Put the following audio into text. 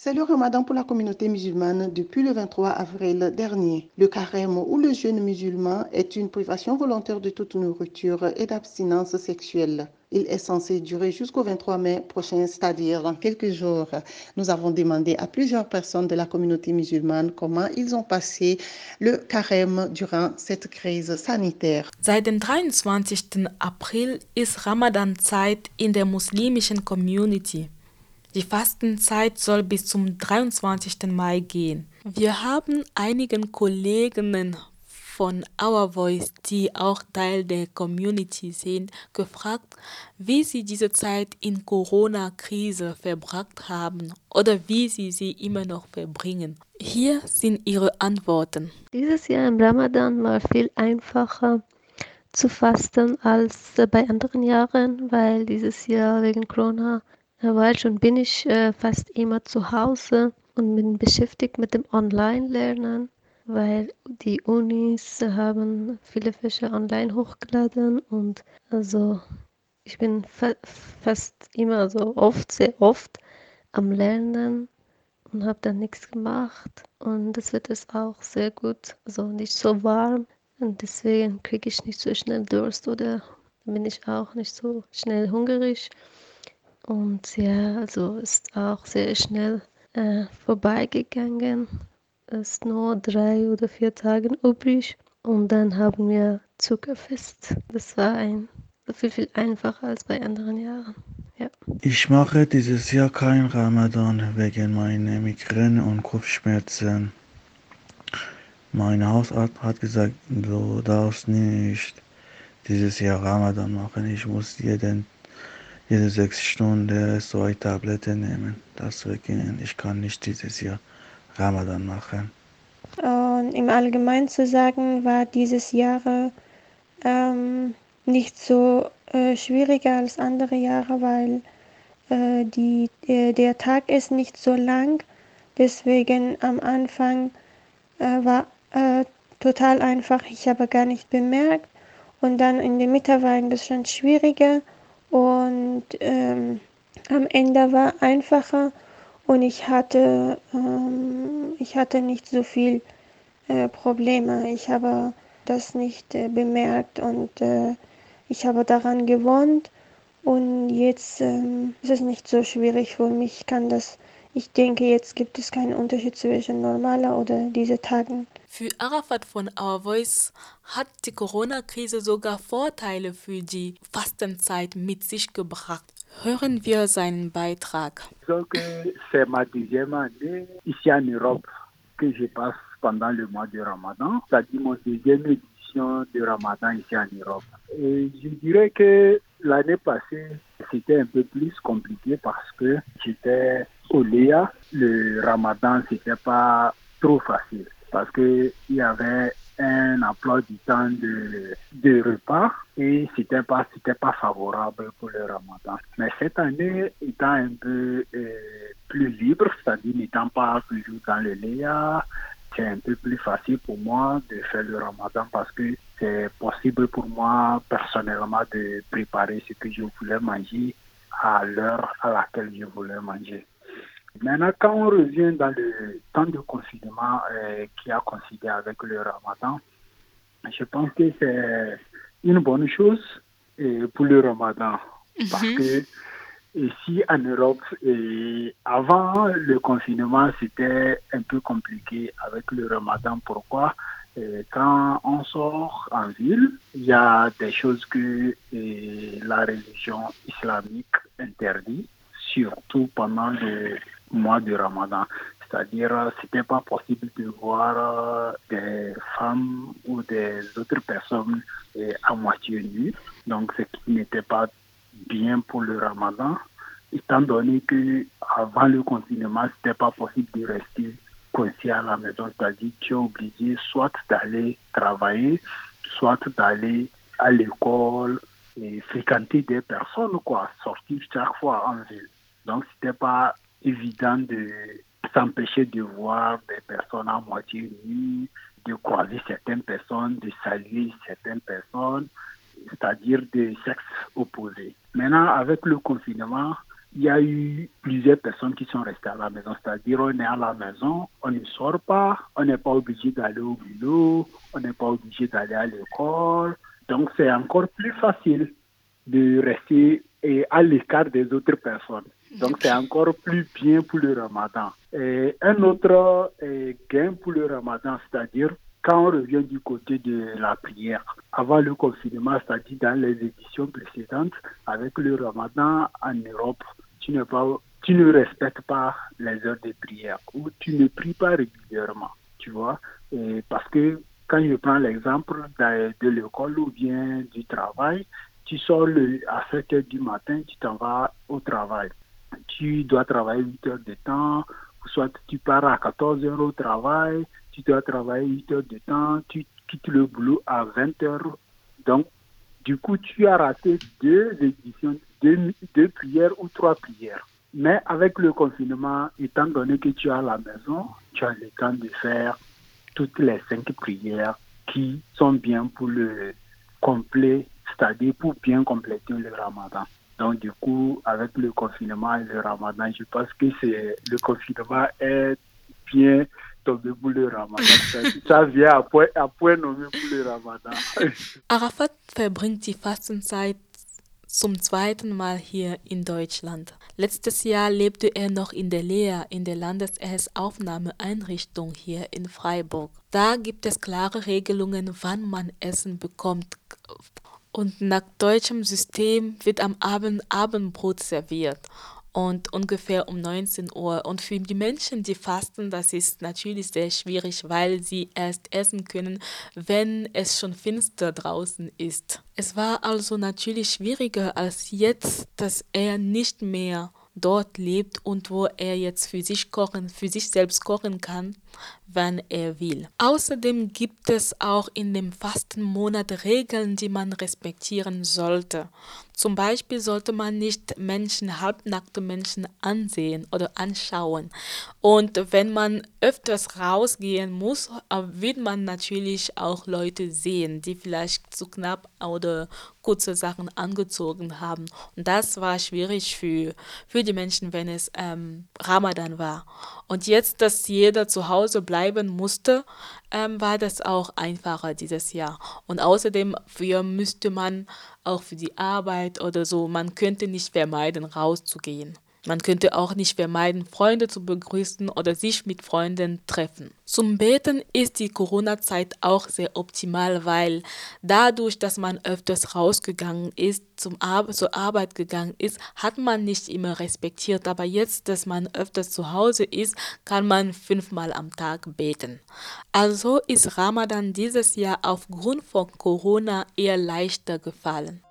C'est le ramadan pour la communauté musulmane depuis le 23 avril dernier. Le carême ou le jeûne musulman est une privation volontaire de toute nourriture et d'abstinence sexuelle. Il est censé durer jusqu'au 23 mai prochain, c'est-à-dire dans quelques jours. Nous avons demandé à plusieurs personnes de la communauté musulmane comment ils ont passé le carême durant cette crise sanitaire. Seit dem 23. April ist Ramadan-Zeit in der muslimischen Community. Die Fastenzeit soll bis zum 23. Mai gehen. Wir haben einigen Kolleginnen von Our Voice, die auch Teil der Community sind, gefragt, wie sie diese Zeit in Corona-Krise verbracht haben oder wie sie sie immer noch verbringen. Hier sind ihre Antworten. Dieses Jahr im Ramadan war viel einfacher zu fasten als bei anderen Jahren, weil dieses Jahr wegen Corona war schon bin ich äh, fast immer zu Hause und bin beschäftigt mit dem Online-Lernen, weil die Unis haben viele Fächer online hochgeladen und also ich bin fa fast immer so oft, sehr oft am Lernen und habe dann nichts gemacht und das wird es auch sehr gut, also nicht so warm und deswegen kriege ich nicht so schnell Durst oder bin ich auch nicht so schnell hungrig. Und ja, also ist auch sehr schnell äh, vorbeigegangen. Es ist nur drei oder vier Tage übrig. Und dann haben wir Zuckerfest. Das war ein viel, viel einfacher als bei anderen Jahren. Ja. Ich mache dieses Jahr kein Ramadan wegen meiner Migräne und Kopfschmerzen. Mein Hausarzt hat gesagt, du darfst nicht dieses Jahr Ramadan machen. Ich muss jeden jede sechs Stunden zwei Tabletten nehmen. Deswegen ich kann nicht dieses Jahr Ramadan machen. Und im Allgemeinen zu sagen, war dieses Jahr ähm, nicht so äh, schwieriger als andere Jahre, weil äh, die, äh, der Tag ist nicht so lang. Deswegen am Anfang äh, war äh, total einfach. Ich habe gar nicht bemerkt. Und dann in der Mitte war ein bisschen schwieriger. Und ähm, am Ende war einfacher und ich hatte, ähm, ich hatte nicht so viel äh, Probleme. Ich habe das nicht äh, bemerkt und äh, ich habe daran gewohnt und jetzt ähm, ist es nicht so schwierig für mich. Ich kann das, ich denke, jetzt gibt es keinen Unterschied zwischen normaler oder diese Tagen. Für Arafat von Our Voice hat die Corona-Krise sogar Vorteile für die Fastenzeit mit sich gebracht. Hören wir seinen Beitrag. C'est ma deuxième année ici en Europe que je passe pendant le mois de Ramadan, c'est-à-dire mon deuxième édition de Ramadan ici en Europe. Et je dirais que l'année passée, c'était un peu plus compliqué parce que j'étais au Léa. Le Ramadan, c'était pas trop facile parce qu'il y avait un emploi du temps de, repas et c'était pas c'était pas favorable pour le ramadan. Mais cette année, étant un peu euh, plus libre, c'est-à-dire n'étant pas toujours dans le Léa, c'est un peu plus facile pour moi de faire le ramadan parce que c'est possible pour moi personnellement de préparer ce que je voulais manger à l'heure à laquelle je voulais manger. Maintenant, quand on revient dans le temps de confinement euh, qui a coïncidé avec le ramadan, je pense que c'est une bonne chose euh, pour le ramadan. Parce que ici en Europe, et avant le confinement, c'était un peu compliqué avec le ramadan. Pourquoi? Et Quand on sort en ville, il y a des choses que la religion islamique interdit, surtout pendant le mois de Ramadan. C'est-à-dire, c'était pas possible de voir euh, des femmes ou des autres personnes euh, à moitié nues. Donc, ce qui n'était pas bien pour le Ramadan, étant donné que avant le confinement, c'était pas possible de rester coincé à la maison. C'est-à-dire, tu es obligé soit d'aller travailler, soit d'aller à l'école et fréquenter des personnes, quoi, sortir chaque fois en ville. Donc, c'était pas évident de s'empêcher de voir des personnes à moitié nues, de croiser certaines personnes, de saluer certaines personnes, c'est-à-dire des sexes opposés. Maintenant, avec le confinement, il y a eu plusieurs personnes qui sont restées à la maison. C'est-à-dire, on est à la maison, on ne sort pas, on n'est pas obligé d'aller au boulot, on n'est pas obligé d'aller à l'école. Donc, c'est encore plus facile de rester à l'écart des autres personnes. Donc, c'est encore plus bien pour le ramadan. Et un autre euh, gain pour le ramadan, c'est-à-dire quand on revient du côté de la prière, avant le confinement, c'est-à-dire dans les éditions précédentes, avec le ramadan en Europe, tu ne, pas, tu ne respectes pas les heures de prière ou tu ne pries pas régulièrement, tu vois. Et parce que quand je prends l'exemple de, de l'école ou bien du travail, tu sors le, à 7 heures du matin, tu t'en vas au travail. Tu dois travailler 8 heures de temps, soit tu pars à 14 heures au travail, tu dois travailler 8 heures de temps, tu quittes le boulot à 20 heures. Donc, du coup, tu as raté deux éditions, deux, deux prières ou trois prières. Mais avec le confinement, étant donné que tu à la maison, tu as le temps de faire toutes les cinq prières qui sont bien pour le complet, c'est-à-dire pour bien compléter le ramadan. Donc du coup, avec le confinement et le ramadan, je pense que c'est le confinement est bien tombé pour le ramadan. Ça vient à point, à point nommé pour le ramadan. Arafat verbringt die Fastenzeit zum zweiten Mal hier in Deutschland. Letztes Jahr lebte er noch in der Lea, in der Landeserstaufnahmeeinrichtung hier in Freiburg. Da gibt es klare Regelungen, wann man Essen bekommt. Und nach deutschem System wird am Abend Abendbrot serviert und ungefähr um 19 Uhr. Und für die Menschen, die fasten, das ist natürlich sehr schwierig, weil sie erst essen können, wenn es schon finster draußen ist. Es war also natürlich schwieriger als jetzt, dass er nicht mehr dort lebt und wo er jetzt für sich kochen, für sich selbst kochen kann, wann er will. Außerdem gibt es auch in dem Fastenmonat Regeln, die man respektieren sollte. Zum Beispiel sollte man nicht Menschen, halbnackte Menschen ansehen oder anschauen. Und wenn man öfters rausgehen muss, wird man natürlich auch Leute sehen, die vielleicht zu knapp oder kurze Sachen angezogen haben. Und das war schwierig für, für die Menschen, wenn es ähm, Ramadan war. Und jetzt, dass jeder zu Hause bleiben musste, ähm, war das auch einfacher dieses Jahr. Und außerdem für müsste man auch für die Arbeit oder so, man könnte nicht vermeiden, rauszugehen. Man könnte auch nicht vermeiden, Freunde zu begrüßen oder sich mit Freunden treffen. Zum Beten ist die Corona-Zeit auch sehr optimal, weil dadurch, dass man öfters rausgegangen ist, zum Ar zur Arbeit gegangen ist, hat man nicht immer respektiert. Aber jetzt, dass man öfters zu Hause ist, kann man fünfmal am Tag beten. Also ist Ramadan dieses Jahr aufgrund von Corona eher leichter gefallen.